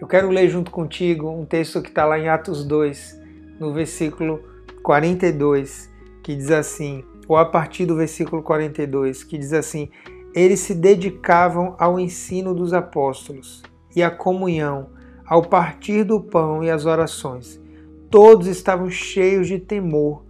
Eu quero ler junto contigo um texto que está lá em Atos 2, no versículo 42, que diz assim, ou a partir do versículo 42, que diz assim: Eles se dedicavam ao ensino dos apóstolos e à comunhão, ao partir do pão e às orações. Todos estavam cheios de temor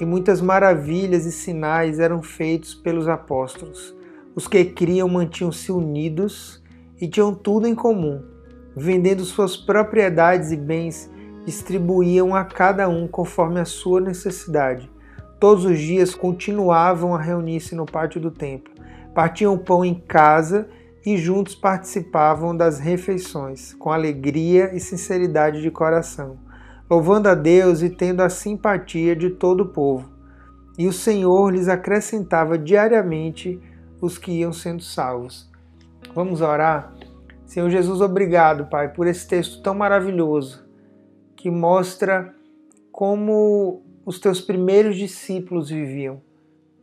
e muitas maravilhas e sinais eram feitos pelos apóstolos. Os que criam mantinham-se unidos e tinham tudo em comum. Vendendo suas propriedades e bens, distribuíam a cada um conforme a sua necessidade. Todos os dias continuavam a reunir-se no pátio do templo. Partiam pão em casa e juntos participavam das refeições, com alegria e sinceridade de coração, louvando a Deus e tendo a simpatia de todo o povo. E o Senhor lhes acrescentava diariamente os que iam sendo salvos. Vamos orar? Senhor Jesus, obrigado, Pai, por esse texto tão maravilhoso que mostra como os teus primeiros discípulos viviam,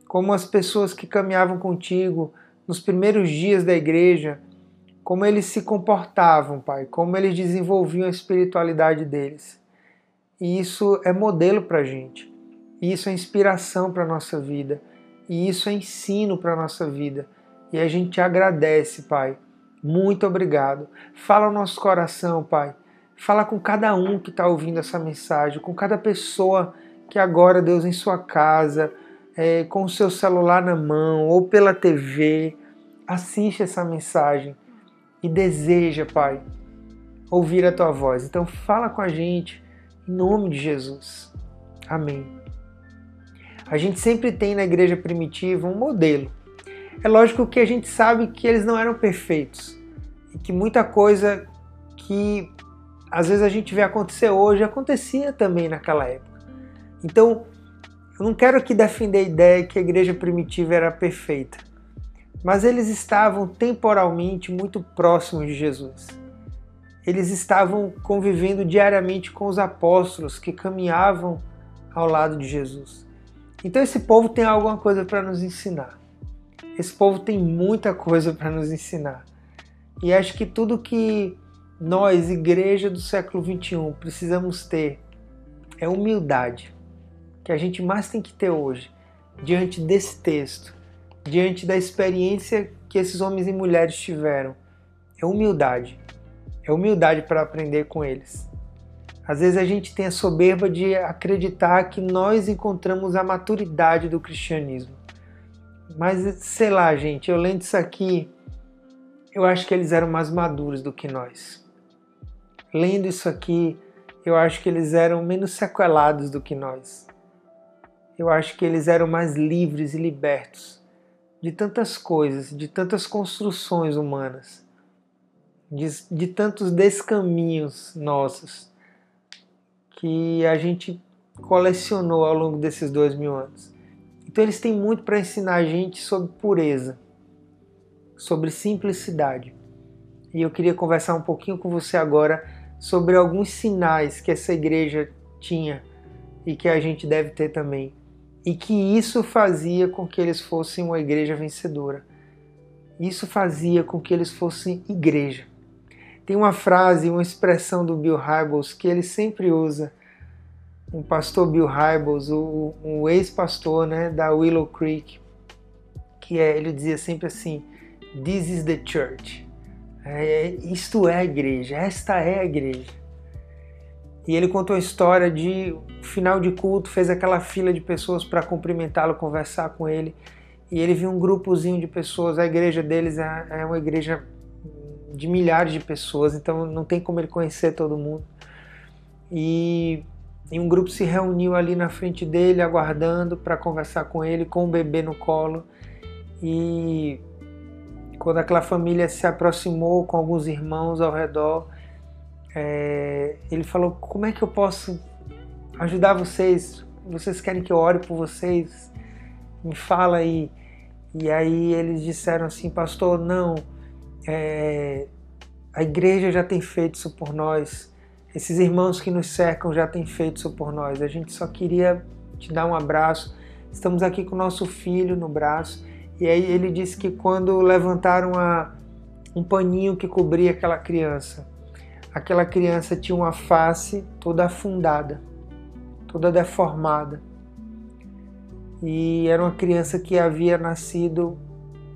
como as pessoas que caminhavam contigo nos primeiros dias da igreja, como eles se comportavam, Pai, como eles desenvolviam a espiritualidade deles. E isso é modelo para a gente, e isso é inspiração para a nossa vida, e isso é ensino para a nossa vida. E a gente te agradece, Pai. Muito obrigado. Fala ao nosso coração, Pai. Fala com cada um que está ouvindo essa mensagem, com cada pessoa que agora, Deus, em sua casa, é, com o seu celular na mão ou pela TV, assiste essa mensagem e deseja, Pai, ouvir a tua voz. Então fala com a gente em nome de Jesus. Amém. A gente sempre tem na igreja primitiva um modelo. É lógico que a gente sabe que eles não eram perfeitos e que muita coisa que às vezes a gente vê acontecer hoje acontecia também naquela época. Então, eu não quero aqui defender a ideia que a igreja primitiva era perfeita, mas eles estavam temporalmente muito próximos de Jesus. Eles estavam convivendo diariamente com os apóstolos que caminhavam ao lado de Jesus. Então esse povo tem alguma coisa para nos ensinar. Esse povo tem muita coisa para nos ensinar. E acho que tudo que nós, igreja do século 21, precisamos ter é humildade que a gente mais tem que ter hoje, diante desse texto, diante da experiência que esses homens e mulheres tiveram, é humildade. É humildade para aprender com eles. Às vezes a gente tem a soberba de acreditar que nós encontramos a maturidade do cristianismo. Mas sei lá, gente, eu lendo isso aqui, eu acho que eles eram mais maduros do que nós. Lendo isso aqui, eu acho que eles eram menos sequelados do que nós eu acho que eles eram mais livres e libertos de tantas coisas, de tantas construções humanas, de, de tantos descaminhos nossos que a gente colecionou ao longo desses dois mil anos. Então eles têm muito para ensinar a gente sobre pureza, sobre simplicidade. E eu queria conversar um pouquinho com você agora sobre alguns sinais que essa igreja tinha e que a gente deve ter também e que isso fazia com que eles fossem uma igreja vencedora. Isso fazia com que eles fossem igreja. Tem uma frase, uma expressão do Bill Hybels que ele sempre usa. O pastor Bill Hybels, o, o ex-pastor né, da Willow Creek, que é, ele dizia sempre assim: This is the church. É, isto é a igreja, esta é a igreja. E ele contou a história de final de culto, fez aquela fila de pessoas para cumprimentá-lo, conversar com ele. E ele viu um grupozinho de pessoas. A igreja deles é, é uma igreja de milhares de pessoas, então não tem como ele conhecer todo mundo. E, e um grupo se reuniu ali na frente dele, aguardando para conversar com ele, com o bebê no colo. E quando aquela família se aproximou com alguns irmãos ao redor, é, ele falou: Como é que eu posso ajudar vocês? Vocês querem que eu ore por vocês? Me fala aí. E aí eles disseram assim: Pastor, não, é, a igreja já tem feito isso por nós. Esses irmãos que nos cercam já têm feito isso por nós. A gente só queria te dar um abraço. Estamos aqui com o nosso filho no braço. E aí ele disse que quando levantaram a, um paninho que cobria aquela criança, aquela criança tinha uma face toda afundada, toda deformada. E era uma criança que havia nascido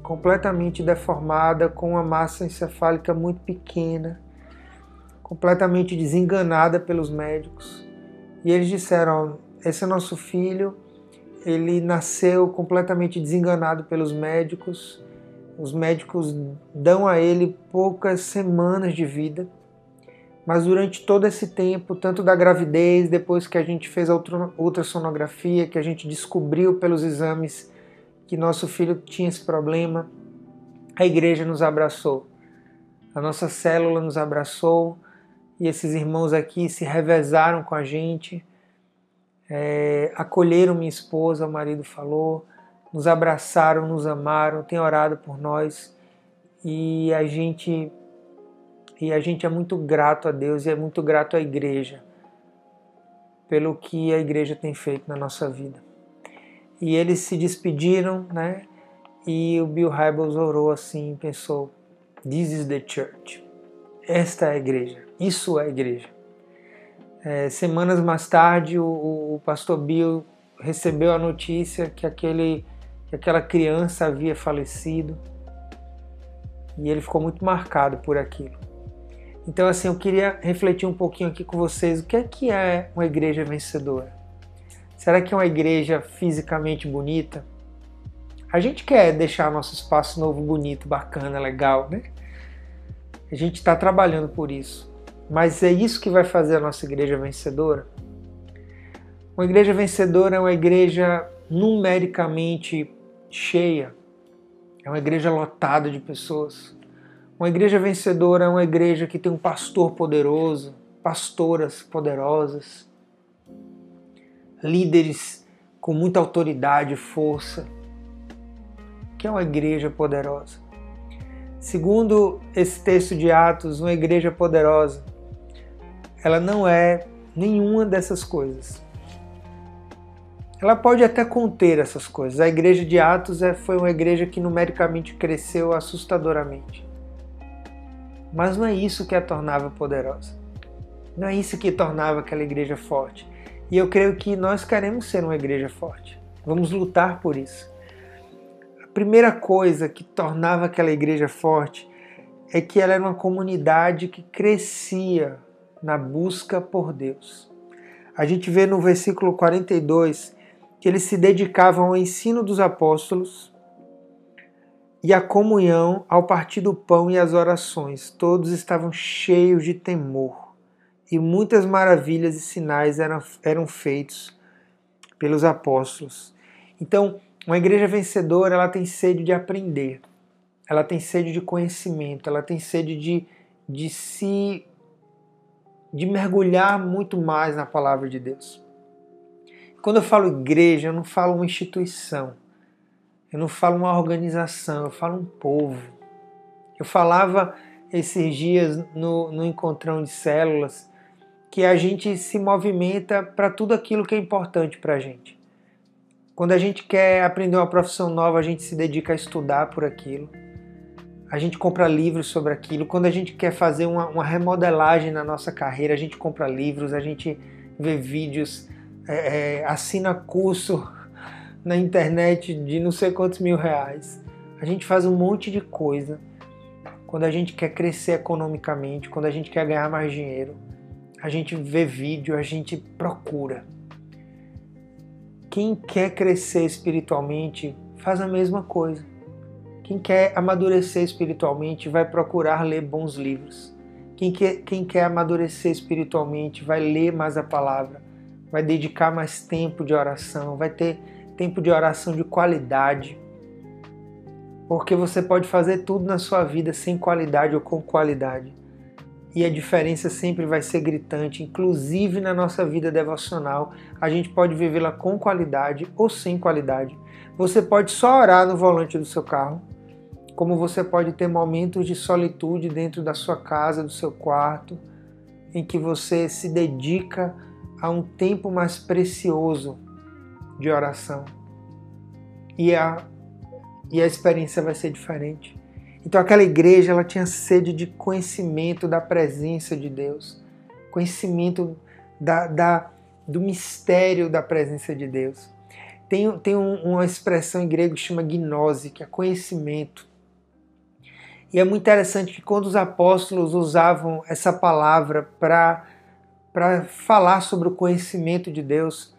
completamente deformada, com uma massa encefálica muito pequena, completamente desenganada pelos médicos. E eles disseram: esse é nosso filho, ele nasceu completamente desenganado pelos médicos. Os médicos dão a ele poucas semanas de vida. Mas durante todo esse tempo, tanto da gravidez, depois que a gente fez a ultrassonografia, que a gente descobriu pelos exames que nosso filho tinha esse problema, a igreja nos abraçou. A nossa célula nos abraçou e esses irmãos aqui se revezaram com a gente, é, acolheram minha esposa, o marido falou, nos abraçaram, nos amaram, têm orado por nós e a gente e a gente é muito grato a Deus e é muito grato à igreja pelo que a igreja tem feito na nossa vida e eles se despediram, né? E o Bill Hybels orou assim, pensou: This is the church. Esta é a igreja. Isso é a igreja. É, semanas mais tarde, o, o, pastor Bill recebeu a notícia que, aquele, que aquela criança havia falecido e ele ficou muito marcado por aquilo. Então, assim, eu queria refletir um pouquinho aqui com vocês o que é que é uma igreja vencedora. Será que é uma igreja fisicamente bonita? A gente quer deixar nosso espaço novo bonito, bacana, legal, né? A gente está trabalhando por isso. Mas é isso que vai fazer a nossa igreja vencedora? Uma igreja vencedora é uma igreja numericamente cheia, é uma igreja lotada de pessoas. Uma igreja vencedora é uma igreja que tem um pastor poderoso, pastoras poderosas, líderes com muita autoridade e força, que é uma igreja poderosa. Segundo esse texto de Atos, uma igreja poderosa, ela não é nenhuma dessas coisas. Ela pode até conter essas coisas. A igreja de Atos é, foi uma igreja que numericamente cresceu assustadoramente. Mas não é isso que a tornava poderosa. Não é isso que tornava aquela igreja forte. E eu creio que nós queremos ser uma igreja forte. Vamos lutar por isso. Primeira coisa que tornava aquela igreja forte é que ela era uma comunidade que crescia na busca por Deus. A gente vê no versículo 42 que eles se dedicavam ao ensino dos apóstolos e à comunhão, ao partir do pão e às orações. Todos estavam cheios de temor e muitas maravilhas e sinais eram, eram feitos pelos apóstolos. Então, uma igreja vencedora, ela tem sede de aprender, ela tem sede de conhecimento, ela tem sede de, de se de mergulhar muito mais na palavra de Deus. Quando eu falo igreja, eu não falo uma instituição, eu não falo uma organização, eu falo um povo. Eu falava esses dias no, no encontrão de células que a gente se movimenta para tudo aquilo que é importante para a gente. Quando a gente quer aprender uma profissão nova, a gente se dedica a estudar por aquilo. A gente compra livros sobre aquilo. Quando a gente quer fazer uma, uma remodelagem na nossa carreira, a gente compra livros, a gente vê vídeos, é, é, assina curso na internet de não sei quantos mil reais. A gente faz um monte de coisa quando a gente quer crescer economicamente, quando a gente quer ganhar mais dinheiro a gente vê vídeo, a gente procura. Quem quer crescer espiritualmente faz a mesma coisa. Quem quer amadurecer espiritualmente vai procurar ler bons livros. Quem quer, quem quer amadurecer espiritualmente vai ler mais a palavra, vai dedicar mais tempo de oração, vai ter tempo de oração de qualidade. Porque você pode fazer tudo na sua vida sem qualidade ou com qualidade e a diferença sempre vai ser gritante, inclusive na nossa vida devocional. A gente pode vivê-la com qualidade ou sem qualidade. Você pode só orar no volante do seu carro, como você pode ter momentos de solitude dentro da sua casa, do seu quarto, em que você se dedica a um tempo mais precioso de oração. E a, e a experiência vai ser diferente. Então aquela igreja ela tinha sede de conhecimento da presença de Deus, conhecimento da, da do mistério da presença de Deus. Tem, tem um, uma expressão em grego que chama gnose, que é conhecimento. E é muito interessante que quando os apóstolos usavam essa palavra para falar sobre o conhecimento de Deus,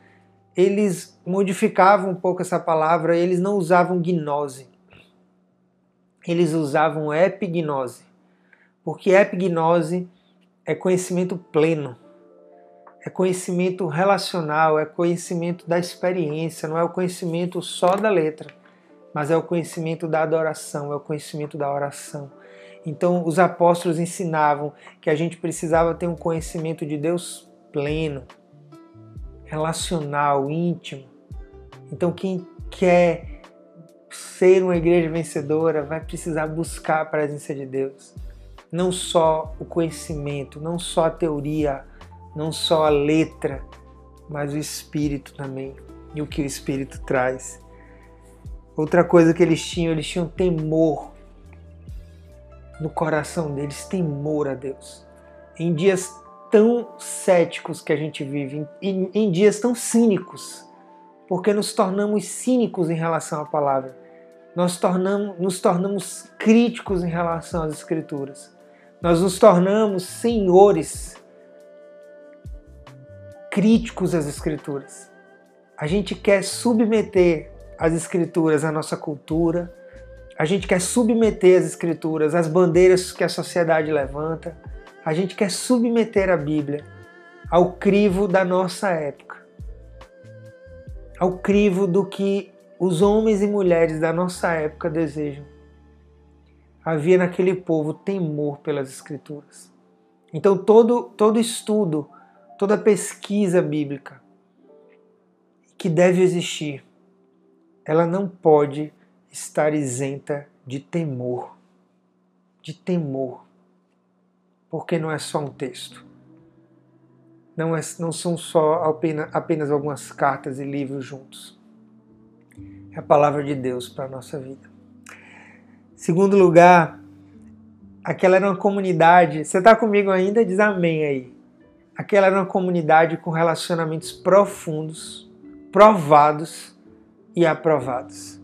eles modificavam um pouco essa palavra, eles não usavam gnose eles usavam epignose, porque epignose é conhecimento pleno, é conhecimento relacional, é conhecimento da experiência, não é o conhecimento só da letra, mas é o conhecimento da adoração, é o conhecimento da oração. Então, os apóstolos ensinavam que a gente precisava ter um conhecimento de Deus pleno, relacional, íntimo. Então, quem quer ser uma igreja vencedora vai precisar buscar a presença de Deus. Não só o conhecimento, não só a teoria, não só a letra, mas o espírito também e o que o espírito traz. Outra coisa que eles tinham, eles tinham temor no coração deles, temor a Deus. Em dias tão céticos que a gente vive, em, em dias tão cínicos, porque nos tornamos cínicos em relação à palavra nós tornamos, nos tornamos críticos em relação às Escrituras. Nós nos tornamos senhores críticos às Escrituras. A gente quer submeter as Escrituras à nossa cultura, a gente quer submeter as Escrituras às bandeiras que a sociedade levanta, a gente quer submeter a Bíblia ao crivo da nossa época, ao crivo do que os homens e mulheres da nossa época desejam. Havia naquele povo temor pelas Escrituras. Então, todo, todo estudo, toda pesquisa bíblica que deve existir, ela não pode estar isenta de temor. De temor. Porque não é só um texto. Não, é, não são só apenas, apenas algumas cartas e livros juntos a palavra de Deus para a nossa vida. Segundo lugar, aquela era uma comunidade. Você está comigo ainda? Diz amém aí. Aquela era uma comunidade com relacionamentos profundos, provados e aprovados.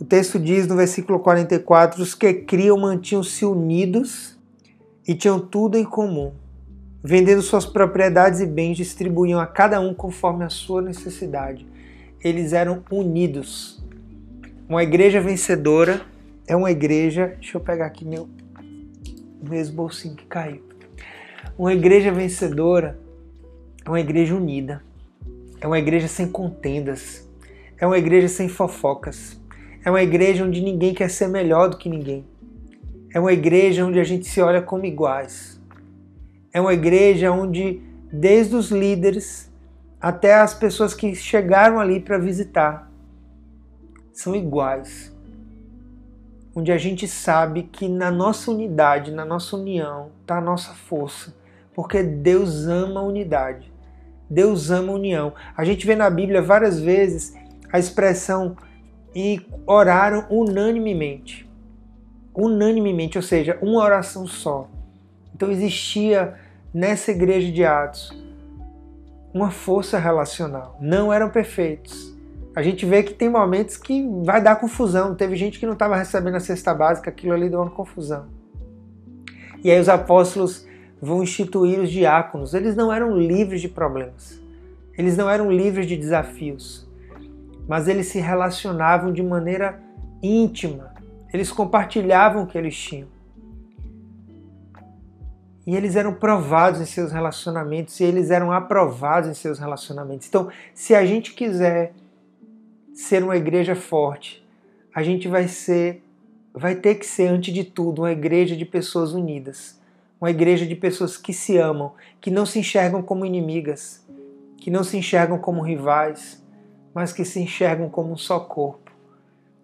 O texto diz no versículo 44: os que criam mantinham-se unidos e tinham tudo em comum. Vendendo suas propriedades e bens, distribuíam a cada um conforme a sua necessidade eles eram unidos. Uma igreja vencedora é uma igreja. Deixa eu pegar aqui meu, meu bolsinho que caiu. Uma igreja vencedora é uma igreja unida. É uma igreja sem contendas. É uma igreja sem fofocas. É uma igreja onde ninguém quer ser melhor do que ninguém. É uma igreja onde a gente se olha como iguais. É uma igreja onde, desde os líderes até as pessoas que chegaram ali para visitar são iguais. Onde a gente sabe que na nossa unidade, na nossa união, está a nossa força. Porque Deus ama a unidade. Deus ama a união. A gente vê na Bíblia várias vezes a expressão e oraram unanimemente. Unanimemente, ou seja, uma oração só. Então existia nessa igreja de Atos uma força relacional. Não eram perfeitos. A gente vê que tem momentos que vai dar confusão. Teve gente que não estava recebendo a cesta básica, aquilo ali deu uma confusão. E aí os apóstolos vão instituir os diáconos. Eles não eram livres de problemas. Eles não eram livres de desafios. Mas eles se relacionavam de maneira íntima. Eles compartilhavam o que eles tinham. E eles eram provados em seus relacionamentos e eles eram aprovados em seus relacionamentos. Então, se a gente quiser ser uma igreja forte, a gente vai ser vai ter que ser antes de tudo uma igreja de pessoas unidas, uma igreja de pessoas que se amam, que não se enxergam como inimigas, que não se enxergam como rivais, mas que se enxergam como um só corpo.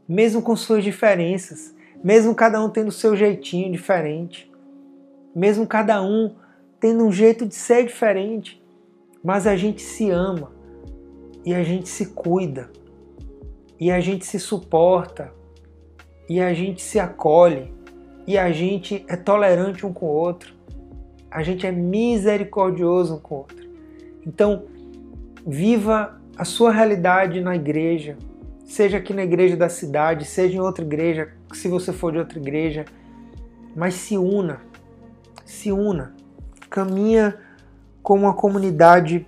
Mesmo com suas diferenças, mesmo cada um tendo seu jeitinho diferente, mesmo cada um tendo um jeito de ser diferente, mas a gente se ama e a gente se cuida e a gente se suporta e a gente se acolhe e a gente é tolerante um com o outro, a gente é misericordioso um com o outro. Então, viva a sua realidade na igreja, seja aqui na igreja da cidade, seja em outra igreja, se você for de outra igreja, mas se una, se una, caminha como uma comunidade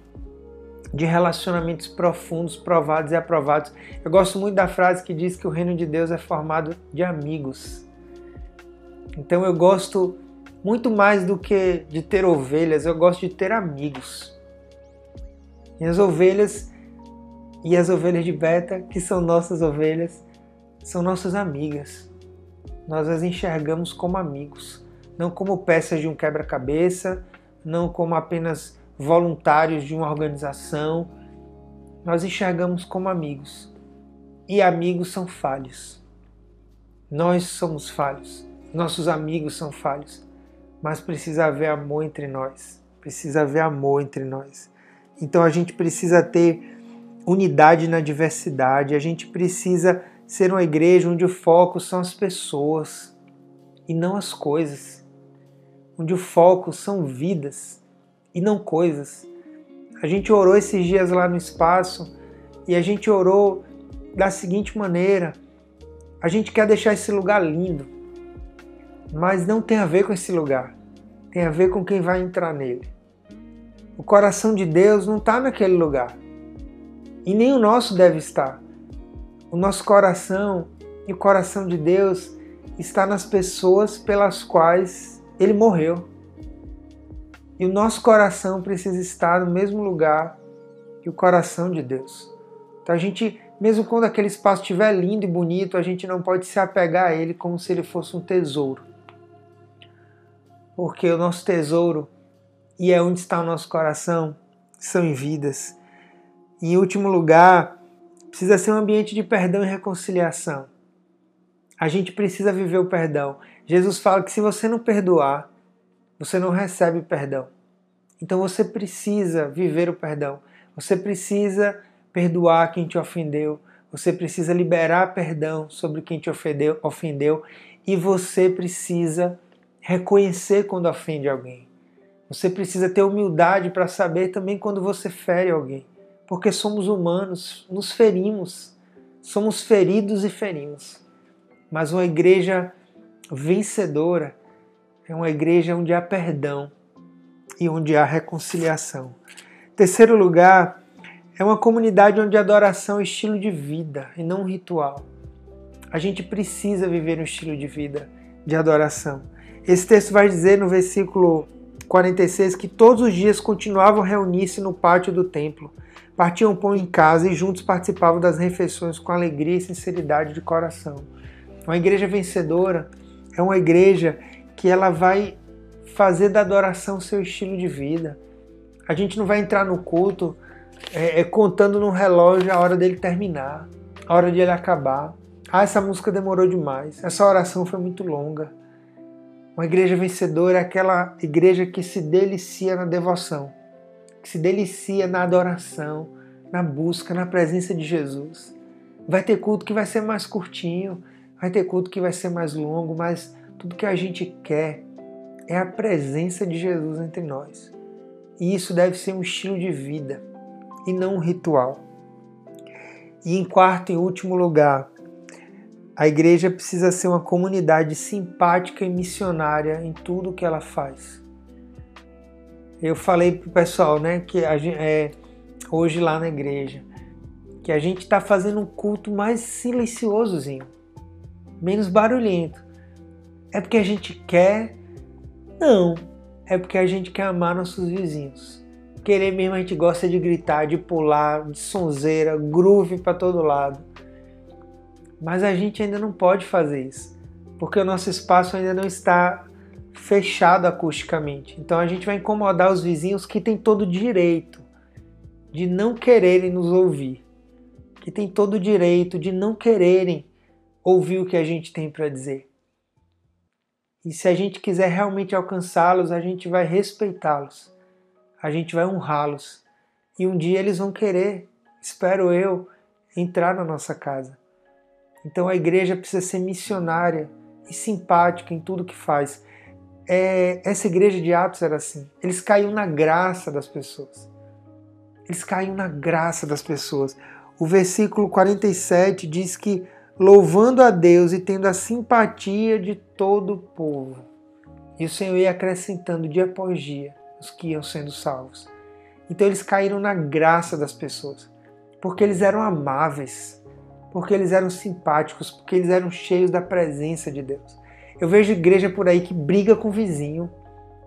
de relacionamentos profundos, provados e aprovados. Eu gosto muito da frase que diz que o reino de Deus é formado de amigos. Então eu gosto muito mais do que de ter ovelhas, eu gosto de ter amigos. E as ovelhas e as ovelhas de Beta, que são nossas ovelhas, são nossas amigas. Nós as enxergamos como amigos, não como peças de um quebra-cabeça, não como apenas voluntários de uma organização. Nós enxergamos como amigos. E amigos são falhos. Nós somos falhos. Nossos amigos são falhos. Mas precisa haver amor entre nós. Precisa haver amor entre nós. Então a gente precisa ter unidade na diversidade. A gente precisa ser uma igreja onde o foco são as pessoas e não as coisas. Onde o foco são vidas e não coisas. A gente orou esses dias lá no espaço e a gente orou da seguinte maneira: a gente quer deixar esse lugar lindo, mas não tem a ver com esse lugar, tem a ver com quem vai entrar nele. O coração de Deus não está naquele lugar e nem o nosso deve estar. O nosso coração e o coração de Deus está nas pessoas pelas quais ele morreu. E o nosso coração precisa estar no mesmo lugar que o coração de Deus. Então a gente, mesmo quando aquele espaço estiver lindo e bonito, a gente não pode se apegar a ele como se ele fosse um tesouro. Porque o nosso tesouro, e é onde está o nosso coração, são em vidas. E em último lugar, precisa ser um ambiente de perdão e reconciliação. A gente precisa viver o perdão. Jesus fala que se você não perdoar, você não recebe perdão. Então você precisa viver o perdão. Você precisa perdoar quem te ofendeu. Você precisa liberar perdão sobre quem te ofendeu, ofendeu e você precisa reconhecer quando ofende alguém. Você precisa ter humildade para saber também quando você fere alguém, porque somos humanos, nos ferimos, somos feridos e ferimos. Mas uma igreja vencedora é uma igreja onde há perdão e onde há reconciliação. Terceiro lugar, é uma comunidade onde a adoração é estilo de vida e não um ritual. A gente precisa viver um estilo de vida de adoração. Esse texto vai dizer no versículo 46 que todos os dias continuavam a reunir-se no pátio do templo, partiam pão em casa e juntos participavam das refeições com alegria e sinceridade de coração. Uma igreja vencedora é uma igreja que ela vai fazer da adoração seu estilo de vida. A gente não vai entrar no culto é, é, contando no relógio a hora dele terminar, a hora de ele acabar. Ah, essa música demorou demais, essa oração foi muito longa. Uma igreja vencedora é aquela igreja que se delicia na devoção, que se delicia na adoração, na busca, na presença de Jesus. Vai ter culto que vai ser mais curtinho, vai ter culto que vai ser mais longo, mas tudo que a gente quer é a presença de Jesus entre nós. E isso deve ser um estilo de vida e não um ritual. E em quarto e último lugar, a igreja precisa ser uma comunidade simpática e missionária em tudo que ela faz. Eu falei pro pessoal, né, que a gente, é, hoje lá na igreja, que a gente está fazendo um culto mais silenciosozinho, menos barulhento. É porque a gente quer? Não. É porque a gente quer amar nossos vizinhos. Querer mesmo a gente gosta de gritar, de pular, de sonzeira, groove para todo lado. Mas a gente ainda não pode fazer isso, porque o nosso espaço ainda não está fechado acusticamente. Então a gente vai incomodar os vizinhos que têm todo o direito de não quererem nos ouvir, que têm todo o direito de não quererem ouvir o que a gente tem para dizer. E se a gente quiser realmente alcançá-los, a gente vai respeitá-los, a gente vai honrá-los. E um dia eles vão querer, espero eu, entrar na nossa casa. Então a igreja precisa ser missionária e simpática em tudo que faz. É, essa igreja de Atos era assim. Eles caíam na graça das pessoas. Eles caíam na graça das pessoas. O versículo 47 diz que louvando a Deus e tendo a simpatia de todo o povo. E o Senhor ia acrescentando dia após dia os que iam sendo salvos. Então eles caíram na graça das pessoas, porque eles eram amáveis, porque eles eram simpáticos, porque eles eram cheios da presença de Deus. Eu vejo igreja por aí que briga com o vizinho,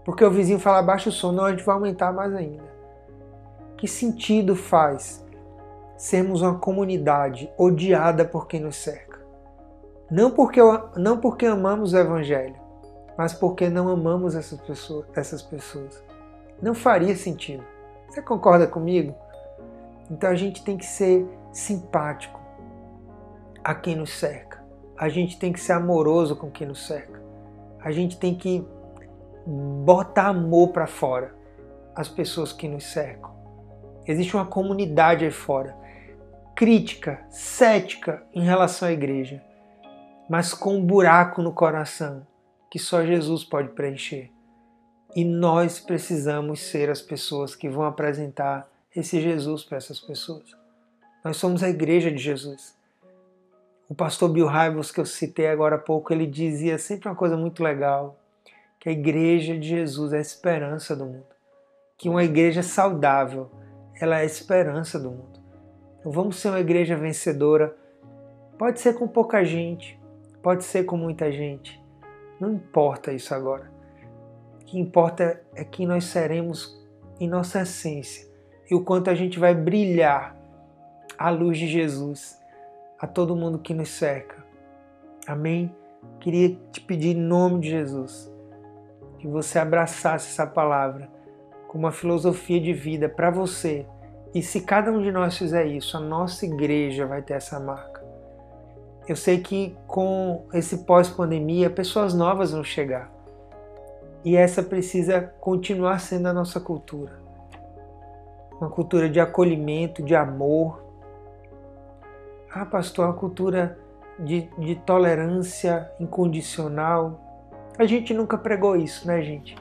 porque o vizinho fala baixa o som, não, a gente vai aumentar mais ainda. Que sentido faz sermos uma comunidade odiada por quem nos cerca? Não porque, não porque amamos o Evangelho, mas porque não amamos essas pessoas, essas pessoas. Não faria sentido. Você concorda comigo? Então a gente tem que ser simpático a quem nos cerca. A gente tem que ser amoroso com quem nos cerca. A gente tem que botar amor para fora as pessoas que nos cercam. Existe uma comunidade aí fora crítica, cética em relação à igreja, mas com um buraco no coração que só Jesus pode preencher. E nós precisamos ser as pessoas que vão apresentar esse Jesus para essas pessoas. Nós somos a igreja de Jesus. O pastor Bill Hybels, que eu citei agora há pouco, ele dizia sempre uma coisa muito legal, que a igreja de Jesus é a esperança do mundo. Que uma igreja saudável, ela é a esperança do mundo. Então vamos ser uma igreja vencedora. Pode ser com pouca gente, pode ser com muita gente. Não importa isso agora. O que importa é que nós seremos em nossa essência e o quanto a gente vai brilhar a luz de Jesus a todo mundo que nos cerca. Amém? Queria te pedir em nome de Jesus que você abraçasse essa palavra como uma filosofia de vida para você e se cada um de nós fizer isso, a nossa igreja vai ter essa marca. Eu sei que com esse pós-pandemia, pessoas novas vão chegar. E essa precisa continuar sendo a nossa cultura. Uma cultura de acolhimento, de amor. Ah, pastor, uma cultura de, de tolerância incondicional. A gente nunca pregou isso, né, gente?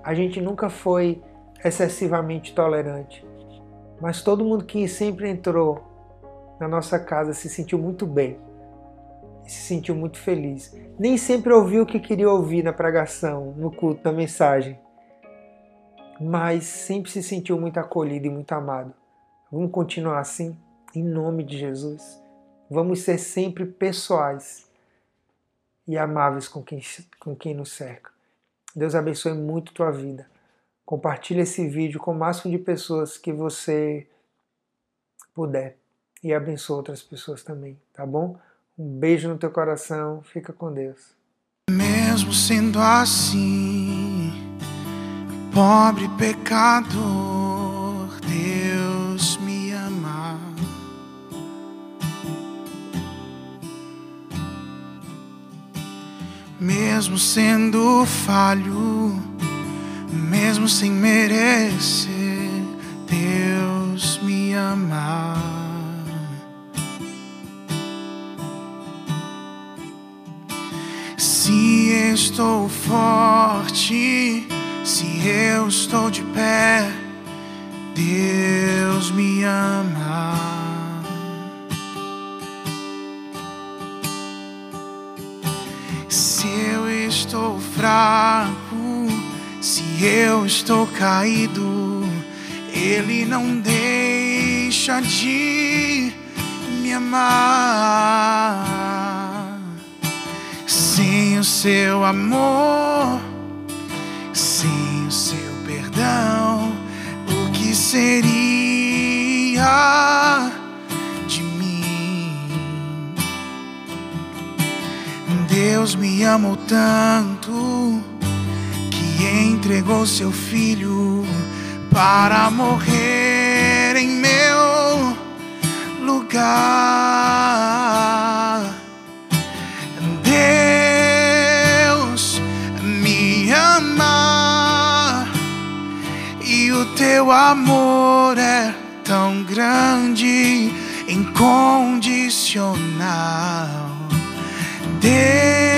A gente nunca foi excessivamente tolerante. Mas todo mundo que sempre entrou na nossa casa se sentiu muito bem, se sentiu muito feliz. Nem sempre ouviu o que queria ouvir na pregação, no culto, na mensagem, mas sempre se sentiu muito acolhido e muito amado. Vamos continuar assim, em nome de Jesus. Vamos ser sempre pessoais e amáveis com quem, com quem nos cerca. Deus abençoe muito tua vida. Compartilhe esse vídeo com o máximo de pessoas que você puder e abençoe outras pessoas também, tá bom? Um beijo no teu coração, fica com Deus. Mesmo sendo assim, pobre pecador, Deus me ama. Mesmo sendo falho, mesmo sem merecer, Deus me ama. Se estou forte, se eu estou de pé, Deus me ama. Eu estou caído, Ele não deixa de me amar. Sem o seu amor, sem o seu perdão, o que seria de mim? Deus me amou tanto entregou seu filho para morrer em meu lugar. Deus me ama e o teu amor é tão grande, incondicional. Deus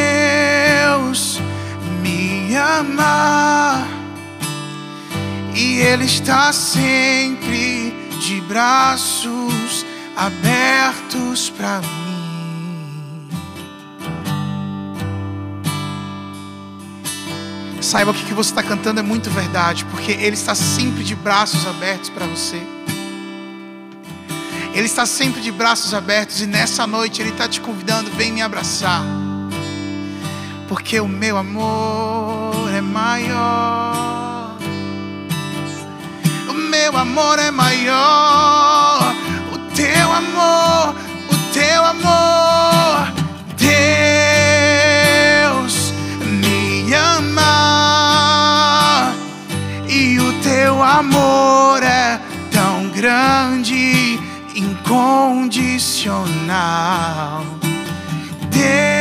me ama e Ele está sempre de braços abertos para mim. Saiba que o que você está cantando é muito verdade, porque Ele está sempre de braços abertos para você. Ele está sempre de braços abertos e nessa noite Ele está te convidando, vem me abraçar. Porque o meu amor é maior. O meu amor é maior. O teu amor, o teu amor. Deus me ama. E o teu amor é tão grande incondicional. Deus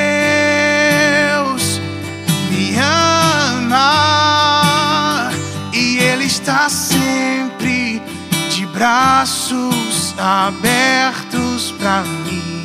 e Ele está sempre de braços abertos para mim.